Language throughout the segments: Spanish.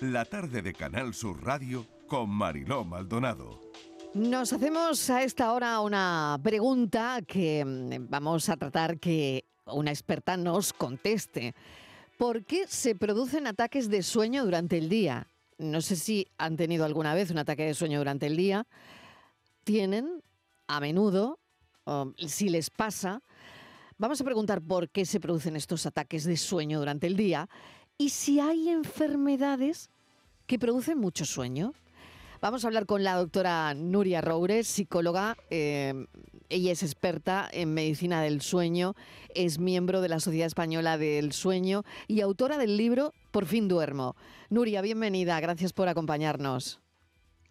La tarde de Canal Sur Radio con Mariló Maldonado. Nos hacemos a esta hora una pregunta que mm, vamos a tratar que una experta nos conteste. ¿Por qué se producen ataques de sueño durante el día? No sé si han tenido alguna vez un ataque de sueño durante el día. Tienen a menudo, o si les pasa, vamos a preguntar por qué se producen estos ataques de sueño durante el día y si hay enfermedades que producen mucho sueño. Vamos a hablar con la doctora Nuria Roures, psicóloga. eh, ella es experta en medicina del sueño, es miembro de la Sociedad Española del Sueño y autora del libro Por fin duermo. Nuria, bienvenida, gracias por acompañarnos.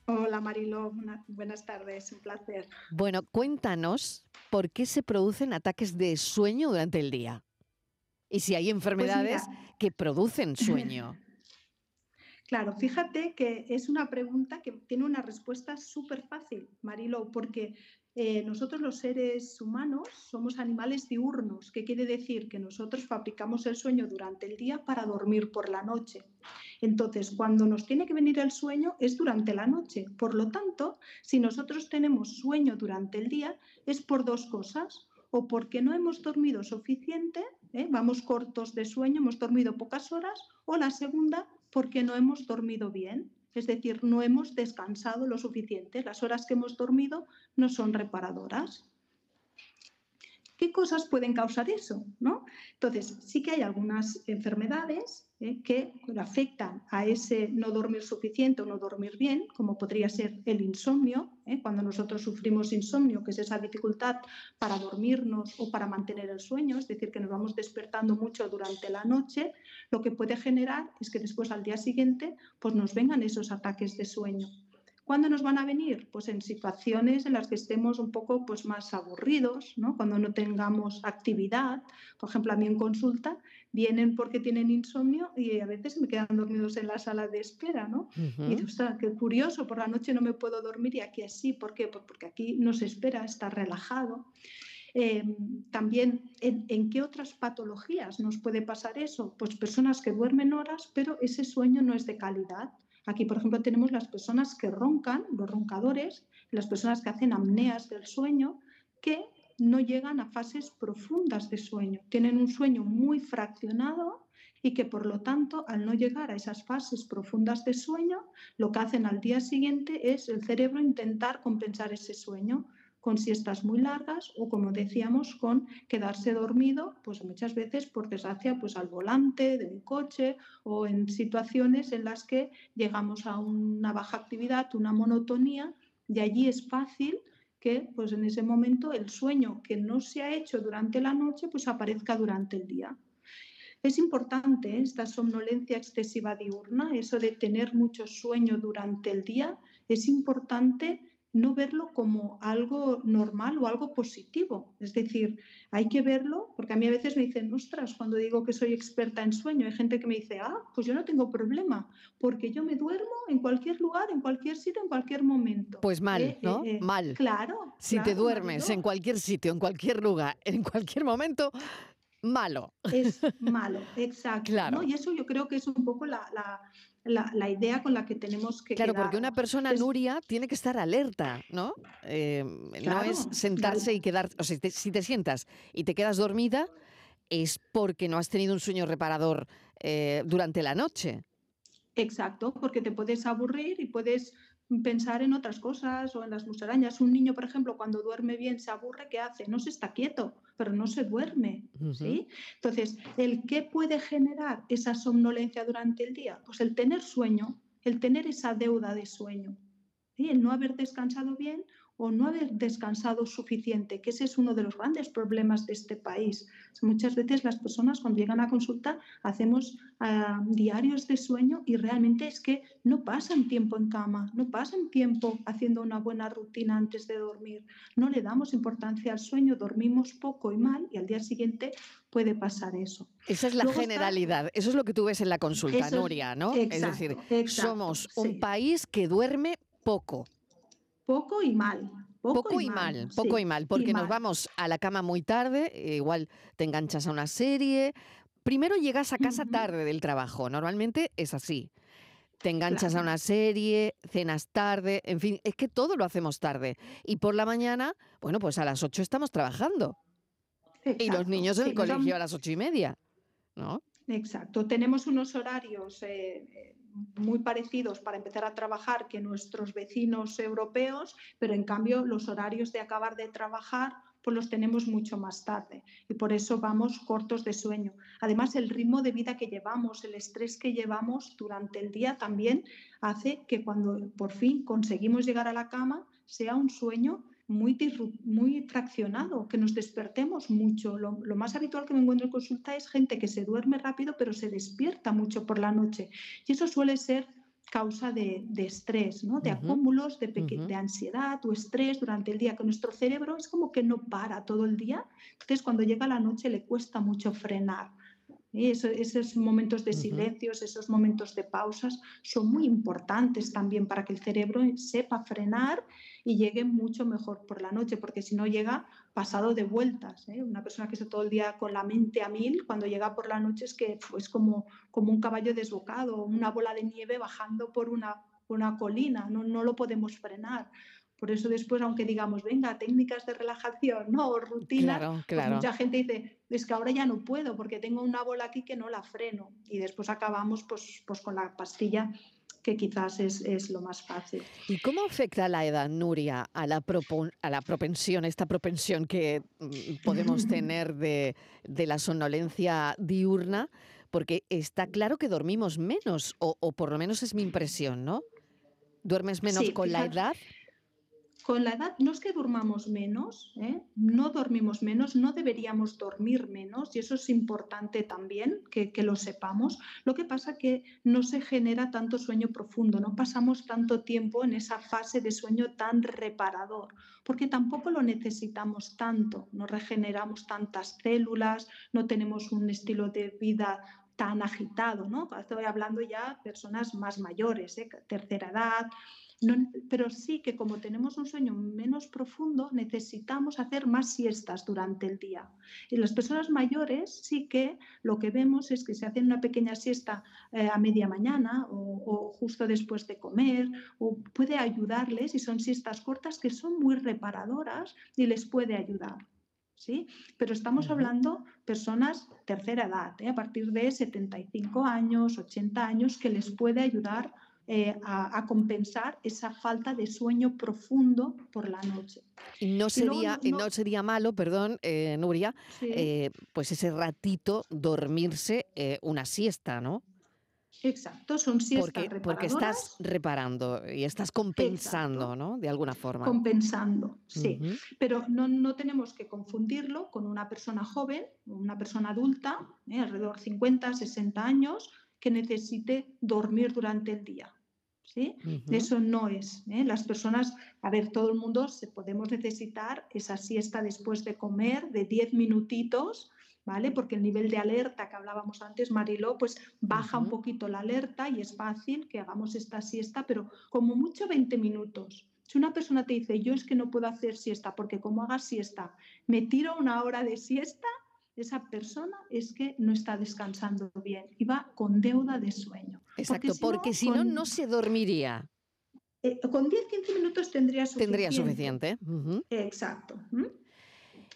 Hola Marilo, Una- buenas tardes, un placer. Bueno, cuéntanos por qué se producen ataques de sueño durante el día y si hay enfermedades que producen sueño. Claro, fíjate que es una pregunta que tiene una respuesta súper fácil, Marilo, porque eh, nosotros los seres humanos somos animales diurnos, que quiere decir que nosotros fabricamos el sueño durante el día para dormir por la noche. Entonces, cuando nos tiene que venir el sueño es durante la noche. Por lo tanto, si nosotros tenemos sueño durante el día, es por dos cosas. O porque no hemos dormido suficiente, ¿eh? vamos cortos de sueño, hemos dormido pocas horas, o la segunda, porque no hemos dormido bien. Es decir, no hemos descansado lo suficiente. Las horas que hemos dormido no son reparadoras. ¿Qué cosas pueden causar eso? ¿no? Entonces, sí que hay algunas enfermedades ¿eh? que afectan a ese no dormir suficiente o no dormir bien, como podría ser el insomnio. ¿eh? Cuando nosotros sufrimos insomnio, que es esa dificultad para dormirnos o para mantener el sueño, es decir, que nos vamos despertando mucho durante la noche, lo que puede generar es que después al día siguiente pues nos vengan esos ataques de sueño. ¿Cuándo nos van a venir? Pues en situaciones en las que estemos un poco pues, más aburridos, ¿no? cuando no tengamos actividad. Por ejemplo, a mí en consulta vienen porque tienen insomnio y a veces me quedan dormidos en la sala de espera. ¿no? Y dices, "Ostras, qué curioso, por la noche no me puedo dormir y aquí así. ¿Por qué? Pues porque aquí no se espera, está relajado. Eh, también, ¿en, en qué otras patologías nos puede pasar eso? Pues personas que duermen horas, pero ese sueño no es de calidad. Aquí, por ejemplo, tenemos las personas que roncan, los roncadores, las personas que hacen apneas del sueño, que no llegan a fases profundas de sueño. Tienen un sueño muy fraccionado y que, por lo tanto, al no llegar a esas fases profundas de sueño, lo que hacen al día siguiente es el cerebro intentar compensar ese sueño con siestas muy largas o, como decíamos, con quedarse dormido, pues muchas veces, por desgracia, pues al volante de un coche o en situaciones en las que llegamos a una baja actividad, una monotonía, y allí es fácil que pues en ese momento el sueño que no se ha hecho durante la noche pues aparezca durante el día. Es importante ¿eh? esta somnolencia excesiva diurna, eso de tener mucho sueño durante el día, es importante no verlo como algo normal o algo positivo. Es decir, hay que verlo, porque a mí a veces me dicen, ostras, cuando digo que soy experta en sueño, hay gente que me dice, ah, pues yo no tengo problema, porque yo me duermo en cualquier lugar, en cualquier sitio, en cualquier momento. Pues mal, Eh, ¿no? eh, eh, mal. Claro. Si te duermes en cualquier sitio, en cualquier lugar, en cualquier momento, malo. es malo, exacto. Claro. ¿no? Y eso yo creo que es un poco la, la- la- la idea con la que tenemos que Claro, porque una persona, Es- Nuria, tiene que estar alerta, ¿no? Eh, no es sentarse y quedar, o sea, si te, si te sientas y te quedas dormida, es porque no has tenido un sueño reparador eh, durante la noche. Exacto, porque te puedes aburrir y puedes pensar en otras cosas o en las musarañas. Un niño, por ejemplo, cuando duerme bien se aburre, ¿qué hace? No se está quieto, pero no se duerme. ¿sí? Entonces, ¿el qué puede generar esa somnolencia durante el día? Pues el tener sueño, el tener esa deuda de sueño, ¿sí? el no haber descansado bien o no haber descansado suficiente, que ese es uno de los grandes problemas de este país. Muchas veces las personas cuando llegan a consulta hacemos ah, diarios de sueño y realmente es que no pasan tiempo en cama, no pasan tiempo haciendo una buena rutina antes de dormir, no le damos importancia al sueño, dormimos poco y mal y al día siguiente puede pasar eso. Esa es la Luego está- generalidad, eso es lo que tú ves en la consulta, es- Nuria, ¿no? es decir, exacto, somos sí. un país que duerme poco. Poco y mal. Poco, Poco y mal, poco sí, y mal, porque nos mal. vamos a la cama muy tarde, eh, igual te enganchas a una serie, primero llegas a casa tarde del trabajo, normalmente es así. Te enganchas a una serie, cenas tarde, en fin, es que todo lo hacemos tarde. Y por la mañana, bueno, pues a las 8 estamos trabajando. Y los niños en el colegio a las ocho y media, ¿no? Exacto. Tenemos unos horarios eh, eh, muy parecidos para empezar a trabajar que nuestros vecinos europeos, pero en cambio los horarios de acabar de trabajar pues los tenemos mucho más tarde y por eso vamos cortos de sueño. Además, el ritmo de vida que llevamos, el estrés que llevamos durante el día también hace que cuando por fin conseguimos llegar a la cama sea un sueño muy, muy fraccionado, que nos despertemos mucho. Lo, más habitual que me encuentro en consulta es gente que se duerme rápido pero se despierta mucho por la noche. Y eso suele ser causa de, estrés, ¿no? de acúmulos de, de, ansiedad o estrés durante el día, que nuestro cerebro es como que no para todo el día. Entonces, cuando llega la noche le cuesta mucho frenar esos momentos de silencios, esos momentos de pausas son muy importantes también para que el cerebro sepa frenar y llegue mucho mejor por la noche, porque si no llega pasado de vueltas. ¿eh? Una persona que está todo el día con la mente a mil, cuando llega por la noche es que es como, como un caballo desbocado, una bola de nieve bajando por una, una colina, no, no lo podemos frenar. Por eso después, aunque digamos, venga, técnicas de relajación, ¿no? O rutinas, pues mucha gente dice, es que ahora ya no puedo porque tengo una bola aquí que no la freno. Y después acabamos pues, pues con la pastilla que quizás es, lo más fácil. ¿Y cómo afecta la edad, Nuria, a la, a la propensión, esta propensión que mm, podemos tener de, la somnolencia diurna? Porque está claro que dormimos menos, o, por lo menos es mi impresión, ¿no? ¿Duermes menos con la edad? Con la edad no es que durmamos menos, ¿eh? no dormimos menos, no deberíamos dormir menos y eso es importante también que, lo sepamos. Lo que pasa que no se genera tanto sueño profundo, no pasamos tanto tiempo en esa fase de sueño tan reparador, porque tampoco lo necesitamos tanto, no regeneramos tantas células, no tenemos un estilo de vida tan agitado, ¿no? Estoy hablando ya de personas más mayores, ¿eh? tercera edad, pero sí que como tenemos un sueño menos profundo, necesitamos hacer más siestas durante el día. Y las personas mayores sí que lo que vemos es que se hacen una pequeña siesta eh, a media mañana o, o, justo después de comer, o puede ayudarles, y son siestas cortas que son muy reparadoras y les puede ayudar. ¿Sí? Pero estamos hablando personas tercera edad, ¿eh? a partir de 75 años, 80 años, que les puede ayudar eh, a, compensar esa falta de sueño profundo por la noche. No sería, no, sería malo, perdón, eh, Nuria, eh, pues ese ratito dormirse una siesta, ¿no? Exacto, son siestas porque, porque estás reparando y estás compensando, ¿no? De alguna forma. Compensando, sí. Pero no, no, tenemos que confundirlo con una persona joven, una persona adulta, alrededor de 50, 60 años, que necesite dormir durante el día. ¿Sí? Eso no es. ¿eh? Las personas, a ver, todo el mundo se podemos necesitar esa siesta después de comer de 10 minutitos, ¿vale? Porque el nivel de alerta que hablábamos antes, Mariló, pues baja un poquito la alerta y es fácil que hagamos esta siesta, pero como mucho 20 minutos. Si una persona te dice, yo es que no puedo hacer siesta porque como hagas siesta, me tiro una hora de siesta, esa persona es que no está descansando bien y va con deuda de sueño. Exacto, porque si no, no, se dormiría. Eh, con 10-15 minutos tendría suficiente. Tendría suficiente. Exacto.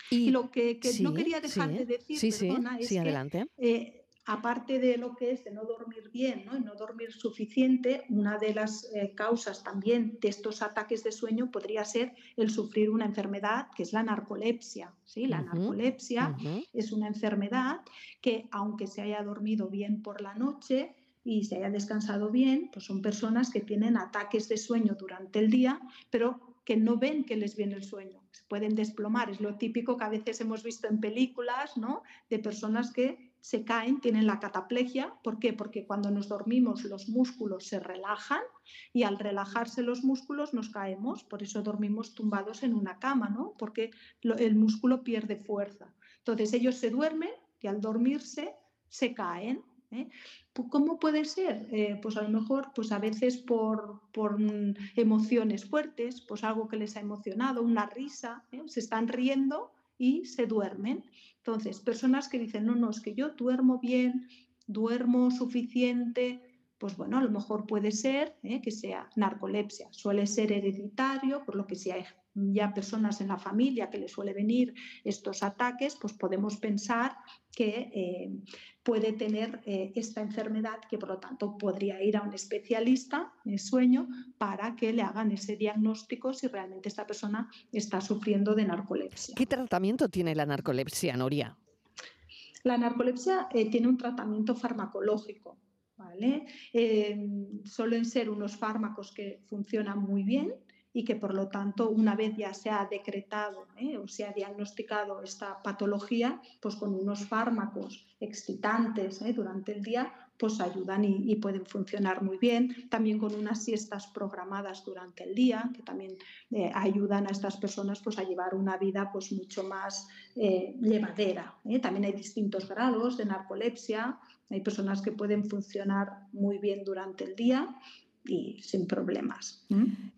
Y, lo que, no quería dejar de decir, perdona, es adelante. que eh, aparte de lo que es de no dormir bien ¿no? y no dormir suficiente, una de las eh, causas también de estos ataques de sueño podría ser el sufrir una enfermedad que es la narcolepsia. ¿sí? La narcolepsia es una enfermedad que aunque se haya dormido bien por la noche, y se haya descansado bien, pues son personas que tienen ataques de sueño durante el día, pero que no ven que les viene el sueño, se pueden desplomar. Es lo típico que a veces hemos visto en películas, ¿no? De personas que se caen, tienen la cataplegia. ¿Por qué? Porque cuando nos dormimos los músculos se relajan y al relajarse los músculos nos caemos. Por eso dormimos tumbados en una cama, ¿no? Porque el músculo pierde fuerza. Entonces ellos se duermen y al dormirse se caen. ¿eh? ¿Cómo puede ser? Eh, pues a lo mejor, pues a veces por, por, emociones fuertes, pues algo que les ha emocionado, una risa, ¿eh? se están riendo y se duermen. Entonces, personas que dicen, no, no, es que yo duermo bien, duermo suficiente, pues bueno, a lo mejor puede ser ¿eh? que sea narcolepsia. Suele ser hereditario, por lo que si hay ya personas en la familia que le suele venir estos ataques, pues podemos pensar que eh, puede tener eh, esta enfermedad, que por lo tanto podría ir a un especialista de sueño para que le hagan ese diagnóstico si realmente esta persona está sufriendo de narcolepsia. ¿Qué tratamiento tiene la narcolepsia, Noria? La narcolepsia eh, tiene un tratamiento farmacológico. ¿vale? suelen ser unos fármacos que funcionan muy bien y que por lo tanto una vez ya se ha decretado ¿eh? o se ha diagnosticado esta patología, pues con unos fármacos excitantes ¿eh? durante el día, pues ayudan y, pueden funcionar muy bien. También con unas siestas programadas durante el día, que también eh, ayudan a estas personas pues, a llevar una vida pues, mucho más llevadera. También hay distintos grados de narcolepsia. Hay personas que pueden funcionar muy bien durante el día y sin problemas.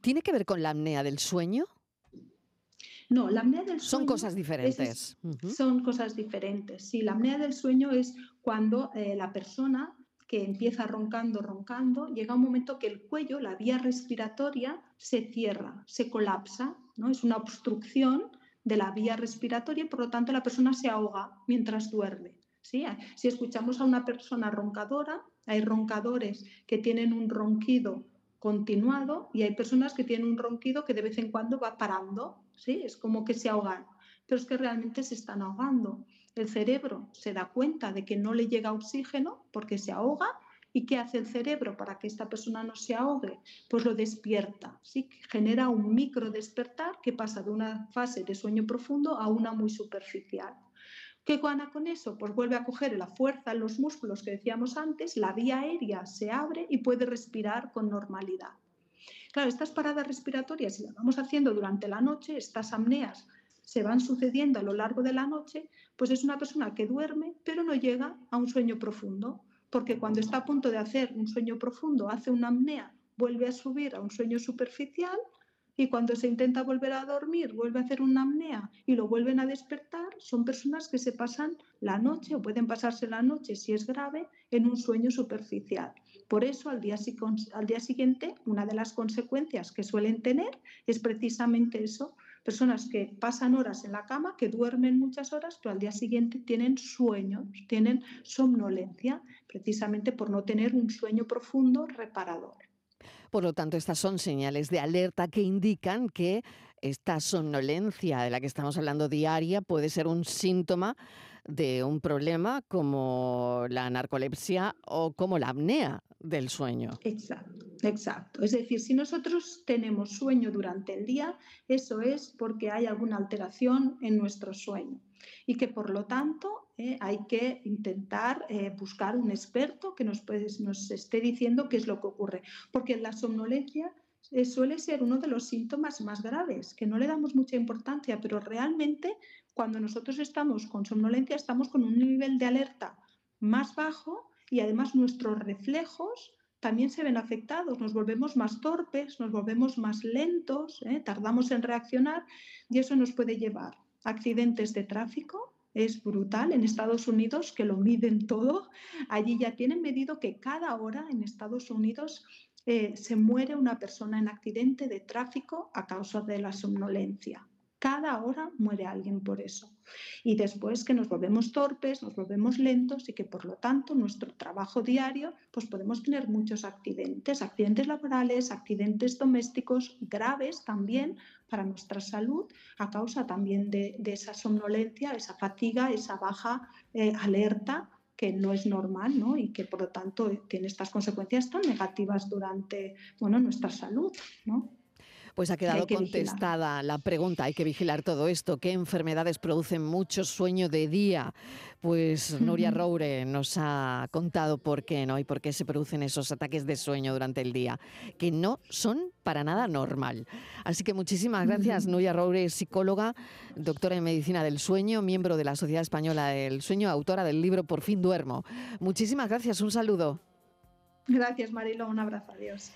¿Tiene que ver con la apnea del sueño? No, la apnea del sueño. Son cosas diferentes. Son cosas diferentes. Sí, la apnea del sueño es cuando eh, la persona que empieza roncando, roncando, llega un momento que el cuello, la vía respiratoria, se cierra, se colapsa, ¿no? Es una obstrucción de la vía respiratoria y por lo tanto la persona se ahoga mientras duerme. ¿sí? Si escuchamos a una persona roncadora, hay roncadores que tienen un ronquido continuado y hay personas que tienen un ronquido que de vez en cuando va parando, ¿sí? Es como que se ahogan, pero es que realmente se están ahogando. El cerebro se da cuenta de que no le llega oxígeno porque se ahoga ¿Y qué hace el cerebro para que esta persona no se ahogue? Pues lo despierta, ¿sí? genera un micro despertar que pasa de una fase de sueño profundo a una muy superficial. ¿Qué gana con eso? Pues vuelve a coger la fuerza en los músculos que decíamos antes, la vía aérea se abre y puede respirar con normalidad. Claro, estas paradas respiratorias, si las vamos haciendo durante la noche, estas apneas se van sucediendo a lo largo de la noche, pues es una persona que duerme, pero no llega a un sueño profundo, porque cuando está a punto de hacer un sueño profundo, hace una apnea, vuelve a subir a un sueño superficial y cuando se intenta volver a dormir, vuelve a hacer una apnea y lo vuelven a despertar, son personas que se pasan la noche o pueden pasarse la noche, si es grave, en un sueño superficial. Por eso, al día, al día siguiente, una de las consecuencias que suelen tener es precisamente eso, personas que pasan horas en la cama, que duermen muchas horas, pero al día siguiente tienen sueños, tienen somnolencia, precisamente por no tener un sueño profundo reparador. Por lo tanto, estas son señales de alerta que indican que esta somnolencia de la que estamos hablando diaria puede ser un síntoma de un problema como la narcolepsia o como la apnea del sueño. Exacto, exacto. Es decir, si nosotros tenemos sueño durante el día, eso es porque hay alguna alteración en nuestro sueño y que por lo tanto eh, hay que intentar eh, buscar un experto que nos, esté diciendo qué es lo que ocurre, porque la somnolencia eh, suele ser uno de los síntomas más graves, que no le damos mucha importancia, pero realmente cuando nosotros estamos con somnolencia estamos con un nivel de alerta más bajo y además nuestros reflejos también se ven afectados, nos volvemos más torpes, nos volvemos más lentos, tardamos en reaccionar y eso nos puede llevar accidentes de tráfico. Es brutal en Estados Unidos que lo miden todo. Allí ya tienen medido que cada hora en Estados Unidos eh, se muere una persona en accidente de tráfico a causa de la somnolencia. Cada hora muere alguien por eso. Y después que nos volvemos torpes, nos volvemos lentos y que por lo tanto nuestro trabajo diario, pues podemos tener muchos accidentes, accidentes laborales, accidentes domésticos graves también para nuestra salud a causa también de, esa somnolencia, esa fatiga, esa baja eh, alerta que no es normal ¿no? y que por lo tanto tiene estas consecuencias tan negativas durante bueno, nuestra salud. ¿no? Pues ha quedado contestada la pregunta, hay que vigilar todo esto. ¿Qué enfermedades producen mucho sueño de día? Pues Nuria Roure nos ha contado por qué, ¿no? Y por qué se producen esos ataques de sueño durante el día, que no son para nada normal. Así que muchísimas gracias, Nuria Roure, psicóloga, doctora en medicina del sueño, miembro de la Sociedad Española del Sueño, autora del libro Por fin duermo. Muchísimas gracias, un saludo. Gracias, Marilo, un abrazo, adiós.